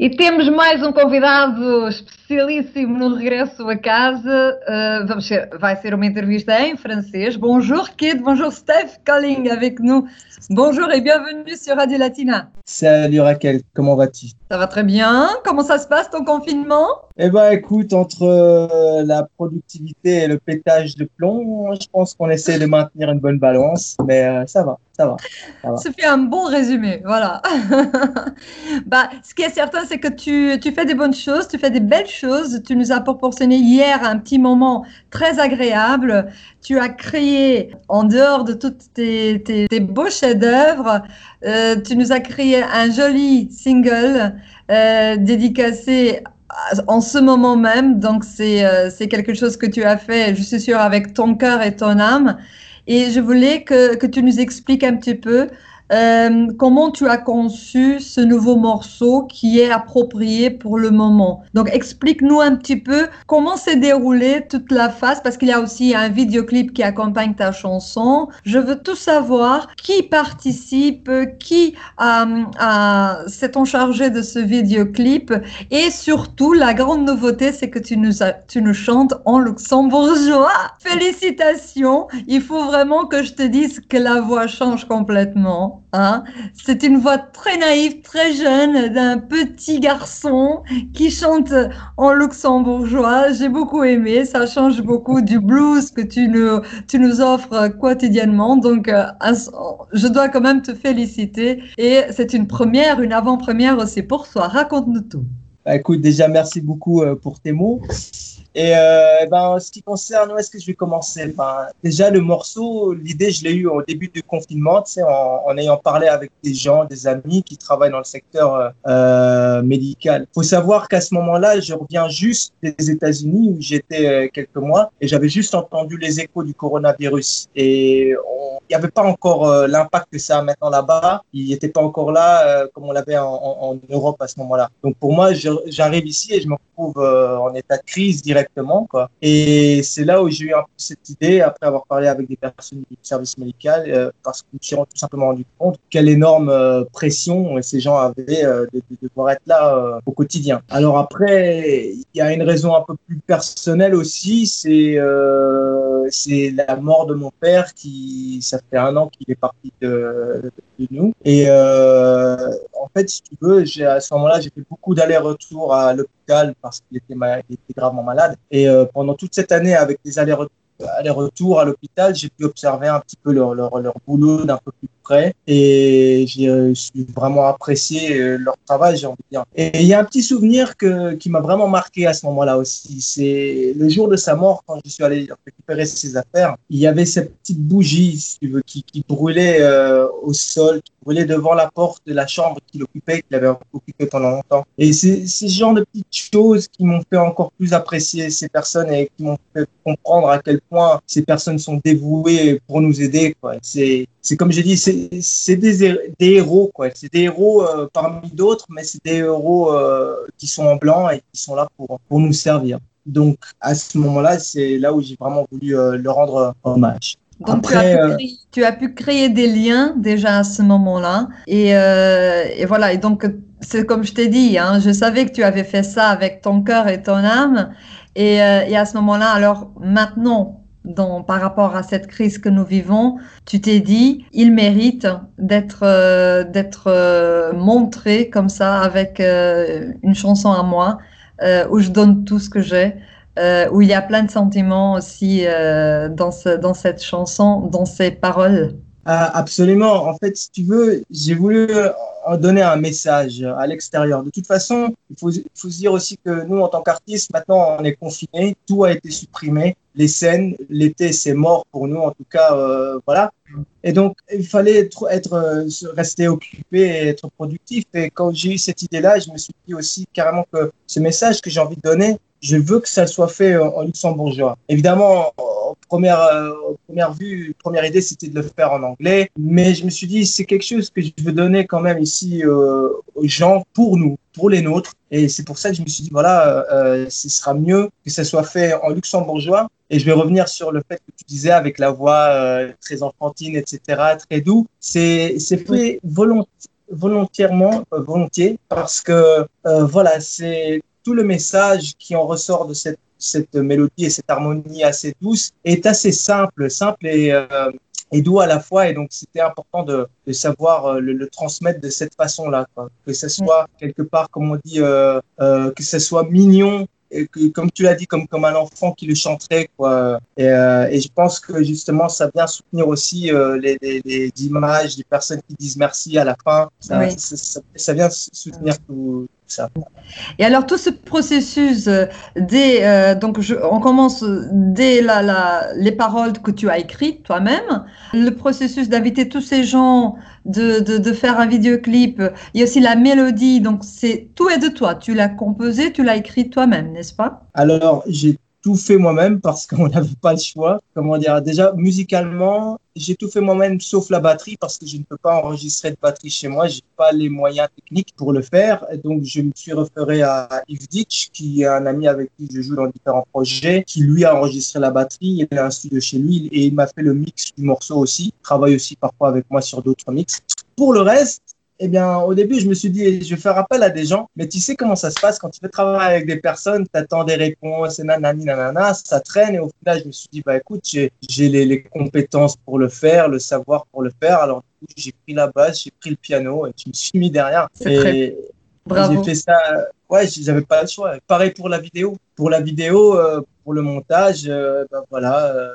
E temos mais um convidado especialíssimo no regresso a casa. Uh, vamos ser, vai ser uma entrevista em francês. Bonjour Kid, bonjour Steph Calling avec nous. Bonjour et bienvenue sur Radio Latina. Salut Raquel, comment vas-tu Ça va très bien. Comment ça se passe ton confinement Eh ben écoute, entre euh, la productivité et le pétage de plomb, je pense qu'on essaie de maintenir une bonne balance, mais euh, ça va. Ça va, ça, fait un bon résumé, voilà. bah, ce qui est certain, c'est que tu, tu, fais des bonnes choses, tu fais des belles choses. Tu nous as proportionné hier un petit moment très agréable. Tu as créé, en dehors de toutes tes, tes, tes beaux chefs-d'œuvre, euh, tu nous as créé un joli single dédicacé en ce moment même. Donc, c'est euh, quelque chose que tu as fait, je suis sûre, avec ton cœur et ton âme. Et je voulais que, que tu nous expliques un petit peu euh, comment tu as conçu ce nouveau morceau qui est approprié pour le moment? Donc explique-nous un petit peu comment s'est déroulée toute la phase parce qu'il y a aussi un vidéoclip qui accompagne ta chanson. Je veux tout savoir qui participe, qui s'est chargé de ce vidéoclip? Et surtout la grande nouveauté c'est que tu nous, tu nous chantes en luxembourgeois. Félicitations, il faut vraiment que je te dise que la voix change complètement. Hein. C'est une voix très naïve, très jeune, d'un petit garçon qui chante en luxembourgeois. J'ai beaucoup aimé, ça change beaucoup du blues que tu nous, tu nous offres quotidiennement. Donc, euh, je dois quand même te féliciter. Et c'est une première, une avant-première aussi pour toi. Raconte-nous tout. Bah, écoute, déjà, merci beaucoup euh, pour tes mots. Et euh, ben, en ce qui concerne, où est-ce que je vais commencer? Ben, Déjà, le morceau, l'idée, je l'ai eu au début du confinement, tu sais, en, en, ayant parlé avec des gens, des amis qui travaillent dans le secteur euh, médical. Il faut savoir qu'à ce moment-là, je reviens juste des États-Unis où j'étais euh, quelques mois et j'avais juste entendu les échos du coronavirus. Et il n'y avait pas encore euh, l'impact que ça a maintenant là-bas. Il n'était pas encore là euh, comme on l'avait en, en, en, Europe à ce moment-là. Donc pour moi, j'arrive ici et je me retrouve en état de crise Et c'est là où j'ai eu un peu cette idée, après avoir parlé avec des personnes du service médical, euh, parce que je me suis tout simplement rendu compte quelle énorme euh, pression ces gens avaient euh, de, de, devoir être là au quotidien. Alors après, il y a une raison un peu plus personnelle aussi, c'est c'est la mort de mon père qui, ça fait un an qu'il est parti de, de nous. Et en fait, si tu veux, à ce moment-là, j'ai fait beaucoup d'allers-retours à l'hôpital parce qu'il était, gravement malade. Et euh, pendant toute cette année, avec des allers-retours à l'hôpital, j'ai pu observer un petit peu leur boulot d'un peu plus et euh, vraiment apprécié euh, leur travail, j'ai envie de dire. Et il y a un petit souvenir que, qui m'a vraiment marqué à ce moment-là aussi. C'est le jour de sa mort, quand je suis allé récupérer ses affaires, il y avait cette petite bougie, si tu veux, qui, qui brûlait euh, au sol, qui brûlait devant la porte de la chambre qu'il occupait, qu'il avait occupé pendant longtemps. Et c'est ce genre de petites choses qui m'ont fait encore plus apprécier ces personnes et qui m'ont fait comprendre à quel point ces personnes sont dévouées pour nous aider. C'est c'est comme j'ai dit, c'est des, des, héros, quoi. C'est des héros euh, parmi d'autres, mais c'est des héros euh, qui sont en blanc et qui sont là pour, pour nous servir. Donc, à ce moment-là, c'est là où j'ai vraiment voulu euh, leur rendre hommage. Donc, Après, tu, as créer, tu, as pu créer, des liens déjà à ce moment-là. Et, et, voilà, et donc, c'est comme je t'ai dit, hein, je savais que tu avais fait ça avec ton cœur et ton âme. Et, et à ce moment-là, alors maintenant, par rapport à cette crise que nous vivons, tu t'es dit, il mérite d'être euh, euh, montré comme ça avec euh, une chanson à moi où je donne tout ce que j'ai. où il y a plein de sentiments aussi dans cette chanson, dans ces paroles. Ah, absolument. En fait, si tu veux, j'ai voulu donner un message à l'extérieur. De toute façon, il faut, il faut se dire aussi que nous, en tant qu'artistes, maintenant, on est confinés, tout a été supprimé, les scènes, l'été, c'est mort pour nous, en tout cas, euh, voilà. Et donc, il fallait être, être, euh, rester occupé et être productif. Et quand j'ai eu cette idée-là, je me suis dit aussi carrément que ce message que j'ai envie de donner, je veux que ça soit fait en, luxembourgeois. Évidemment, première, euh, première vue, première idée, c'était de le faire en anglais. Mais je me suis dit, c'est quelque chose que je veux donner quand même ici euh, aux gens pour nous, pour les nôtres. Et c'est pour ça que je me suis dit, voilà, euh, ce sera mieux que ça soit fait en luxembourgeois. Et je vais revenir sur le fait que tu disais avec la voix très enfantine, etc., très doux. C'est fait volontairement, volontiers, parce que voilà, c'est tout le message qui en ressort de cette, cette mélodie et cette harmonie assez douce est assez simple, simple et, et doux à la fois. Et donc, c'était important de, de savoir le, le, transmettre de cette façon-là, que ce soit quelque part, comme on dit, euh, euh, que ce soit mignon et que, comme tu l'as dit, comme, comme un enfant qui le chanterait. Quoi. Et, euh, et je pense que justement, ça vient soutenir aussi euh, les, les, les, images, les personnes qui disent merci à la fin. Ça, Oui. ça, ça, ça vient soutenir tout Et alors tout ce processus euh, dès euh, donc on commence dès la, les paroles que tu as écrites toi-même, le processus d'inviter tous ces gens, de, de, de, faire un vidéoclip, il y a aussi la mélodie, donc c'est tout est de toi. Tu l'as composé, tu l'as écrit toi-même, n'est-ce pas? Alors j'ai tout fait moi-même parce qu'on n'avait pas le choix. Comment dire Déjà, musicalement, j'ai tout fait moi-même sauf la batterie parce que je ne peux pas enregistrer de batterie chez moi. J'ai pas les moyens techniques pour le faire. Donc, je me suis référé à Yves Ditch, qui est un ami avec qui je joue dans différents projets, qui lui a enregistré la batterie. Il a un studio chez lui et il m'a fait le mix du morceau aussi. Il travaille aussi parfois avec moi sur d'autres mix. Pour le reste, eh bien, au début, je me suis dit, je vais faire appel à des gens, mais tu sais comment ça se passe quand tu fais travailler avec des personnes, tu attends des réponses, et nanani, nanana, ça traîne, et au final, je me suis dit, bah écoute, j'ai les, les compétences pour le faire, le savoir pour le faire, alors du coup, j'ai pris la basse, j'ai pris le piano, et je me suis mis derrière. Et j'ai fait ça, ouais, j'avais pas le choix. Pareil pour la vidéo. Pour la vidéo, euh, pour le montage, euh, ben voilà, euh,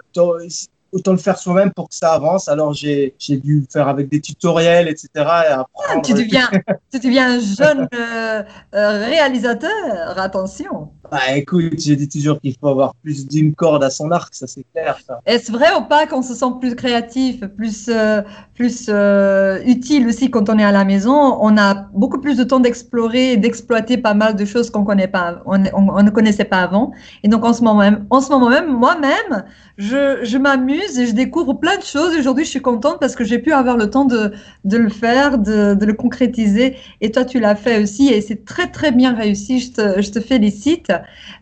autant le faire soi-même pour que ça avance. Alors j'ai dû faire avec des tutoriels, etc. Et apprendre. Ah, tu, deviens, tu deviens un jeune euh, réalisateur, attention. Bah écoute, j'ai dit toujours qu'il faut avoir plus d'une corde à son arc, ça c'est clair. Est-ce vrai ou pas qu'on se sent plus créatif, plus, euh, plus euh, utile aussi quand on est à la maison? On a beaucoup plus de temps d'explorer et d'exploiter pas mal de choses qu'on ne connaissait pas avant. Et donc en ce moment même, en ce moment même, moi-même, je, je m'amuse et je découvre plein de choses. Aujourd'hui, je suis contente parce que j'ai pu avoir le temps de, de le faire, de, de le concrétiser. Et toi, tu l'as fait aussi et c'est très très bien réussi. Je te, je te félicite.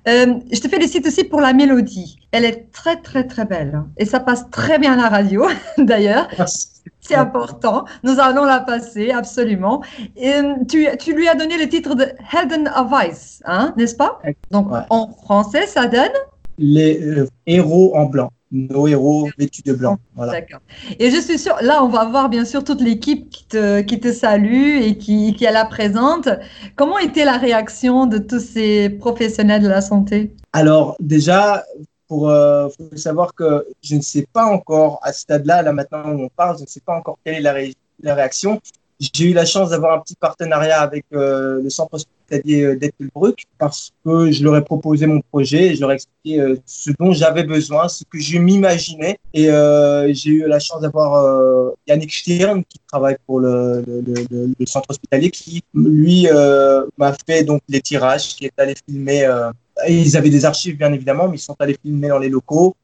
Euh, je te félicite aussi pour la mélodie. Elle est très très très belle et ça passe très bien à la radio d'ailleurs. C'est important. Nous allons la passer absolument. Et, tu, tu, lui as donné le titre de Helden of Ice, hein, n'est-ce pas? Donc ouais. en français, ça donne? Les euh, héros en blanc nos héros vêtus de blanc. Voilà. D'accord. Et je suis sûre, là, on va voir bien sûr toute l'équipe qui te, qui te salue et qui, qui est là présente. Comment était la réaction de tous ces professionnels de la santé? Alors, déjà, pour euh, faut savoir que je ne sais pas encore, à ce stade-là, là maintenant où on parle, je ne sais pas encore quelle est la, ré la réaction. J'ai eu la chance d'avoir un petit partenariat avec euh, le centre hospitalier d'Ettelbruck parce que je leur ai proposé mon projet et je leur ai expliqué euh, ce dont j'avais besoin, ce que je m'imaginais. Et euh, j'ai eu la chance d'avoir euh, Yannick Stirn qui travaille pour le, le, le, le centre hospitalier qui, lui, euh, m'a fait donc les tirages, qui est allé filmer. Et ils avaient des archives, bien évidemment, mais ils sont allés filmer dans les locaux,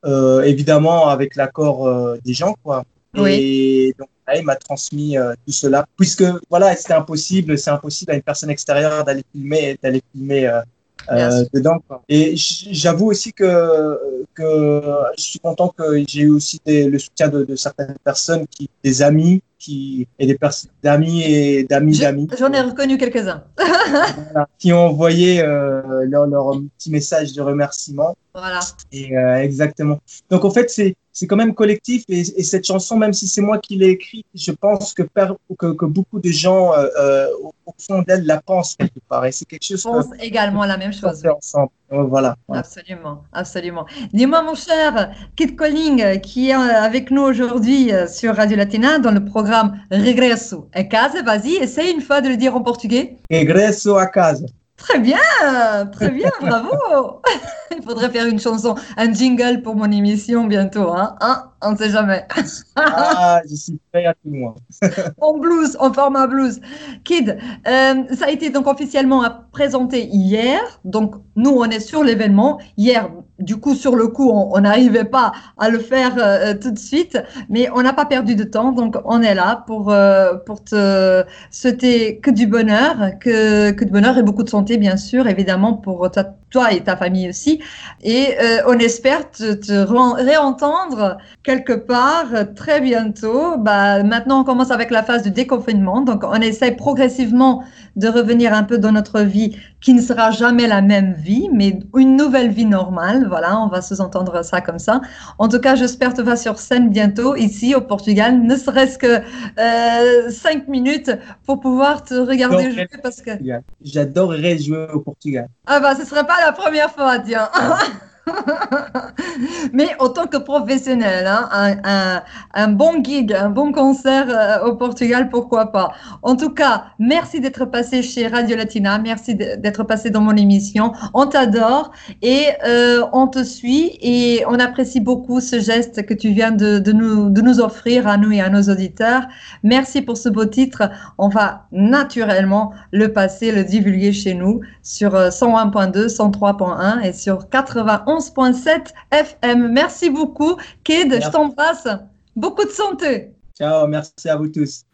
évidemment avec l'accord des gens, quoi. Oui. Et donc, il m'a transmis euh, tout cela, puisque voilà, c'était impossible, c'est impossible à une personne extérieure d'aller filmer, d'aller filmer euh, euh, dedans. Quoi. Et j'avoue aussi que que je suis content que j'ai eu aussi des, le soutien de, de, certaines personnes, qui, des amis, qui et des personnes d'amis et d'amis d'amis. J'en ai reconnu quelques-uns. voilà, qui ont envoyé leur, leur petit message de remerciement. Voilà. Et exactement. Donc en fait, c'est c'est quand même collectif et, et, cette chanson, même si c'est moi qui l'ai écrite, je pense que, que, que, beaucoup de gens euh, au, au, fond d'elle la pensent quelque part. Et c'est quelque chose. Je pense également la même chose. ensemble. Voilà, voilà. Absolument, absolument. Dis-moi, mon cher Kit Colling, qui est avec nous aujourd'hui sur Radio Latina dans le programme Regresso a casa. Vas-y, essaye une fois de le dire en portugais. Regresso a casa. Très bien, très bien, bravo. Il faudrait faire une chanson, un jingle pour mon émission bientôt, hein, hein on ne sait jamais. ah, je suis prêt à tout moi. en blues, en format blues. Kid, euh, ça a été donc officiellement présenté hier. Donc, nous, on est sur l'événement. Hier, du coup, sur le coup, on n'arrivait pas à le faire euh, tout de suite, mais on n'a pas perdu de temps. Donc, on est là pour, euh, pour te souhaiter que du bonheur, que, que de bonheur et beaucoup de santé, bien sûr, évidemment, pour ta, toi et ta famille aussi. Et euh, on espère te, te réentendre quelque part très bientôt. Bah, maintenant, on commence avec la phase de déconfinement. Donc, on essaie progressivement de revenir un peu dans notre vie qui ne sera jamais la même vie, mais une nouvelle vie normale. Voilà, on va sous-entendre ça comme ça. En tout cas, j'espère te voir sur scène bientôt ici au Portugal, ne serait-ce que euh, cinq minutes pour pouvoir te regarder jouer parce que j'adorerais jouer au Portugal. Ah bah, ce serait pas la première fois, tiens. Mais en tant que professionnel, hein, un, bon gig, un bon concert euh, au Portugal, pourquoi pas. En tout cas, merci d'être passé chez Radio Latina, merci d'être passé dans mon émission. On t'adore et euh, on te suit et on apprécie beaucoup ce geste que tu viens de, nous, offrir à nous et à nos auditeurs. Merci pour ce beau titre. On va naturellement le passer, le divulguer chez nous sur 101.2, euh, 103.1 et sur 91 11.7 FM. Merci beaucoup, Kid. Je t'embrasse. Beaucoup de santé. Ciao, merci à vous tous.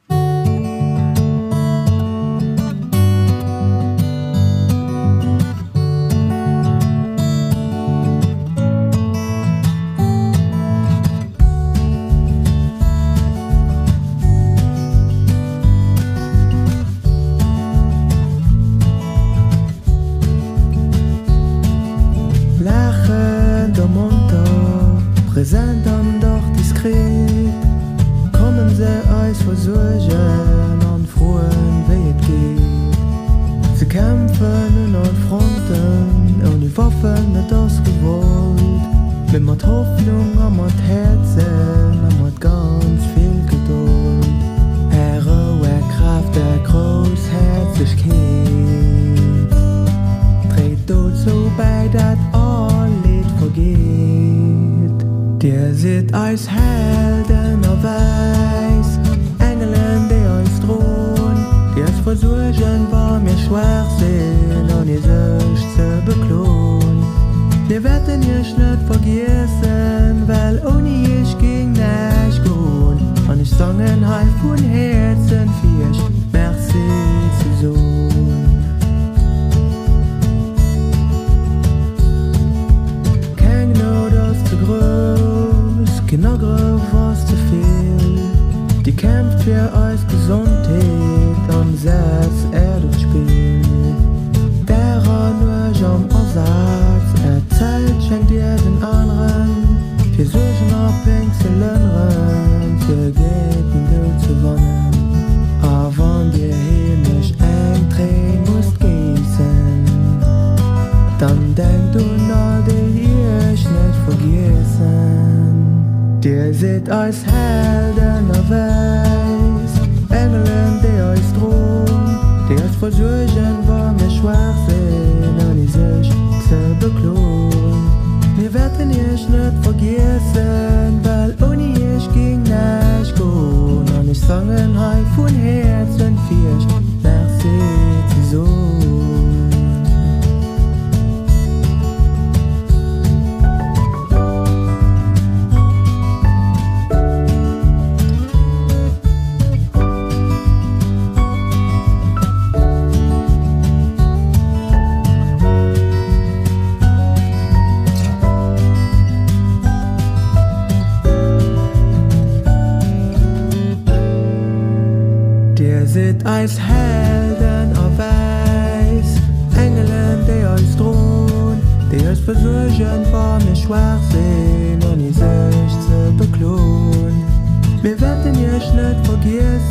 Gerechtigheid. Treed dort so bei dat al vergeht. vergeet. Der zit als helden op Weiß, Engeln, die ons drohen. Deres versuchen war mir schwer sind und ihr sich zu beklohnen. Wir werden ihr nicht vergessen, weil ohne ich ging nicht gut. Und ich sangen halb von Herzen für euch. Merci. Ihr kämpft für euch Gesundheit und setzt er ins Spiel. Wäre nur um Umsatz, erzählt, schenkt ihr den anderen. Wir suchen auf Pinseln. Der seht als Helden auf Weiß, Engelen, die euch drum, die euch versuchen, wo mir schwach sind und ich sich zu beklun. Wir werden euch nicht vergessen, als Helden auf Eis. Engelen, die euch drohen, die euch versuchen, vor mir Schwachsinn und ihr sich zu beklohnen. Wir werden ihr nicht vergessen.